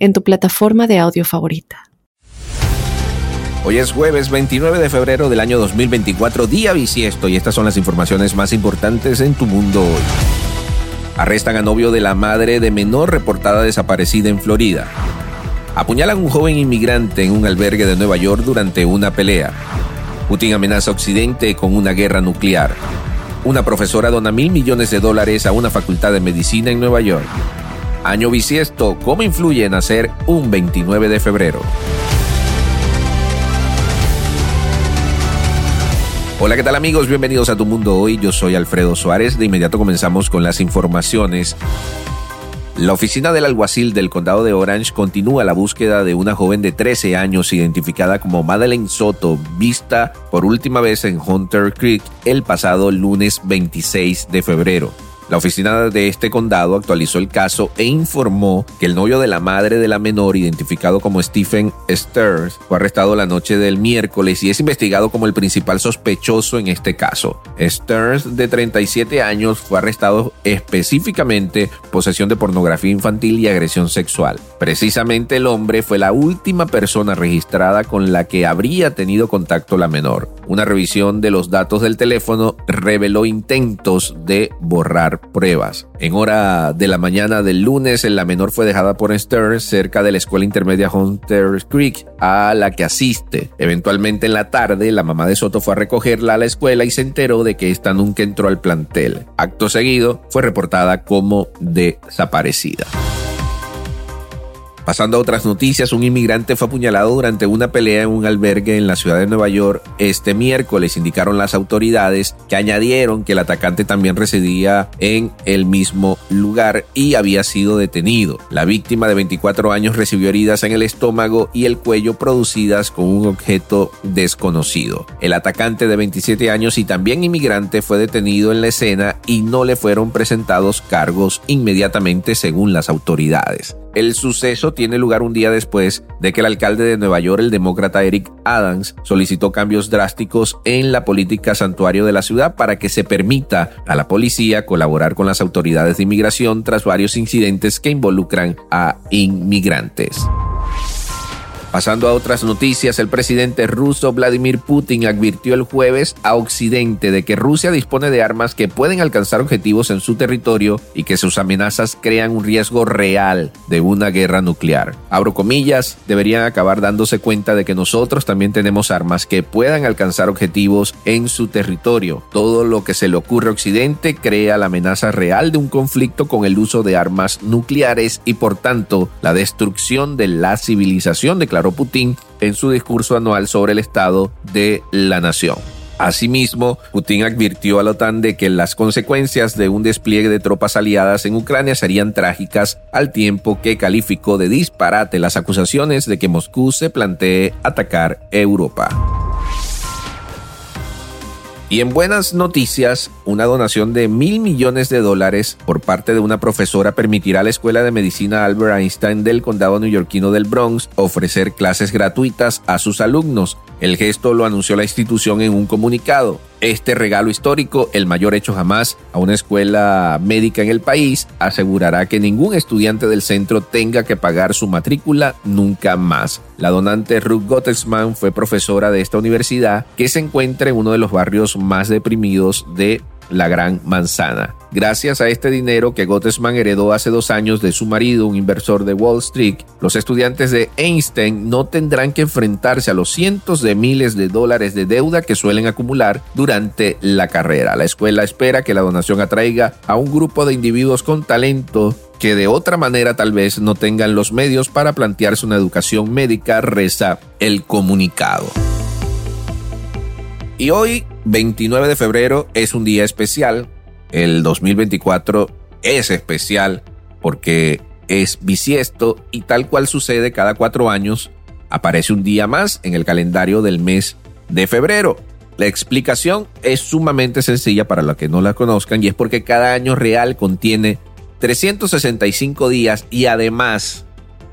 en tu plataforma de audio favorita. Hoy es jueves 29 de febrero del año 2024, día bisiesto, y estas son las informaciones más importantes en tu mundo hoy. Arrestan a novio de la madre de menor reportada desaparecida en Florida. Apuñalan a un joven inmigrante en un albergue de Nueva York durante una pelea. Putin amenaza a Occidente con una guerra nuclear. Una profesora dona mil millones de dólares a una facultad de medicina en Nueva York. Año bisiesto, ¿cómo influye en hacer un 29 de febrero? Hola, ¿qué tal amigos? Bienvenidos a Tu Mundo Hoy. Yo soy Alfredo Suárez. De inmediato comenzamos con las informaciones. La oficina del alguacil del condado de Orange continúa la búsqueda de una joven de 13 años identificada como Madeleine Soto, vista por última vez en Hunter Creek el pasado lunes 26 de febrero. La oficina de este condado actualizó el caso e informó que el novio de la madre de la menor, identificado como Stephen Stearns, fue arrestado la noche del miércoles y es investigado como el principal sospechoso en este caso. Stearns, de 37 años, fue arrestado específicamente posesión de pornografía infantil y agresión sexual. Precisamente el hombre fue la última persona registrada con la que habría tenido contacto la menor. Una revisión de los datos del teléfono reveló intentos de borrar pruebas. En hora de la mañana del lunes, la menor fue dejada por Stern cerca de la escuela intermedia Hunter Creek a la que asiste. Eventualmente en la tarde, la mamá de Soto fue a recogerla a la escuela y se enteró de que esta nunca entró al plantel. Acto seguido, fue reportada como desaparecida. Pasando a otras noticias, un inmigrante fue apuñalado durante una pelea en un albergue en la ciudad de Nueva York este miércoles, indicaron las autoridades que añadieron que el atacante también residía en el mismo lugar y había sido detenido. La víctima de 24 años recibió heridas en el estómago y el cuello producidas con un objeto desconocido. El atacante de 27 años y también inmigrante fue detenido en la escena y no le fueron presentados cargos inmediatamente según las autoridades. El suceso tiene lugar un día después de que el alcalde de Nueva York, el demócrata Eric Adams, solicitó cambios drásticos en la política santuario de la ciudad para que se permita a la policía colaborar con las autoridades de inmigración tras varios incidentes que involucran a inmigrantes. Pasando a otras noticias, el presidente ruso Vladimir Putin advirtió el jueves a Occidente de que Rusia dispone de armas que pueden alcanzar objetivos en su territorio y que sus amenazas crean un riesgo real de una guerra nuclear. Abro comillas, deberían acabar dándose cuenta de que nosotros también tenemos armas que puedan alcanzar objetivos en su territorio. Todo lo que se le ocurre a Occidente crea la amenaza real de un conflicto con el uso de armas nucleares y por tanto la destrucción de la civilización, Putin en su discurso anual sobre el estado de la nación. Asimismo, Putin advirtió a la OTAN de que las consecuencias de un despliegue de tropas aliadas en Ucrania serían trágicas al tiempo que calificó de disparate las acusaciones de que Moscú se plantee atacar Europa. Y en buenas noticias, una donación de mil millones de dólares por parte de una profesora permitirá a la Escuela de Medicina Albert Einstein del condado neoyorquino del Bronx ofrecer clases gratuitas a sus alumnos. El gesto lo anunció la institución en un comunicado. Este regalo histórico, el mayor hecho jamás a una escuela médica en el país, asegurará que ningún estudiante del centro tenga que pagar su matrícula nunca más. La donante Ruth Gottesman fue profesora de esta universidad que se encuentra en uno de los barrios más deprimidos de la Gran Manzana. Gracias a este dinero que Gottesman heredó hace dos años de su marido, un inversor de Wall Street, los estudiantes de Einstein no tendrán que enfrentarse a los cientos de miles de dólares de deuda que suelen acumular durante la carrera. La escuela espera que la donación atraiga a un grupo de individuos con talento que de otra manera tal vez no tengan los medios para plantearse una educación médica, reza el comunicado. Y hoy, 29 de febrero, es un día especial. El 2024 es especial porque es bisiesto y tal cual sucede cada cuatro años, aparece un día más en el calendario del mes de febrero. La explicación es sumamente sencilla para los que no la conozcan y es porque cada año real contiene 365 días y además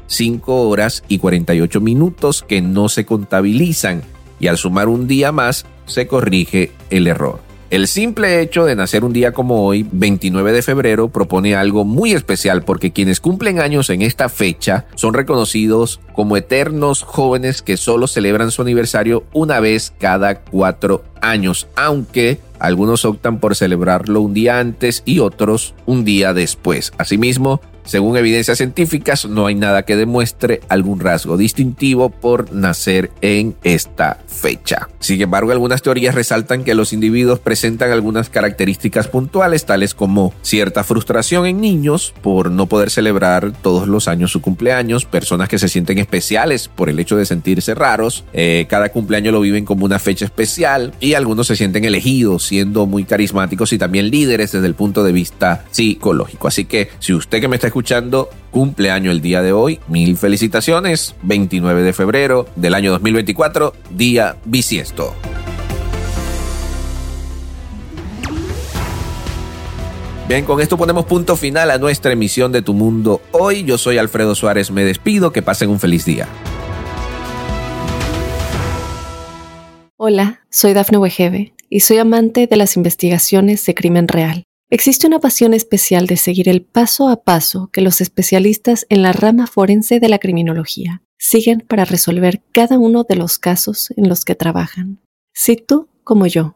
5 horas y 48 minutos que no se contabilizan y al sumar un día más se corrige el error. El simple hecho de nacer un día como hoy, 29 de febrero, propone algo muy especial porque quienes cumplen años en esta fecha son reconocidos como eternos jóvenes que solo celebran su aniversario una vez cada cuatro años, aunque algunos optan por celebrarlo un día antes y otros un día después. Asimismo, según evidencias científicas, no hay nada que demuestre algún rasgo distintivo por nacer en esta fecha. Sin embargo, algunas teorías resaltan que los individuos presentan algunas características puntuales, tales como cierta frustración en niños por no poder celebrar todos los años su cumpleaños, personas que se sienten especiales por el hecho de sentirse raros, eh, cada cumpleaños lo viven como una fecha especial y algunos se sienten elegidos, siendo muy carismáticos y también líderes desde el punto de vista psicológico. Así que si usted que me está escuchando cumpleaños el día de hoy, mil felicitaciones, 29 de febrero del año 2024, día bisiesto. Bien, con esto ponemos punto final a nuestra emisión de Tu Mundo hoy. Yo soy Alfredo Suárez, me despido, que pasen un feliz día. Hola, soy Dafne Wegebe y soy amante de las investigaciones de crimen real. Existe una pasión especial de seguir el paso a paso que los especialistas en la rama forense de la criminología siguen para resolver cada uno de los casos en los que trabajan. Si tú, como yo,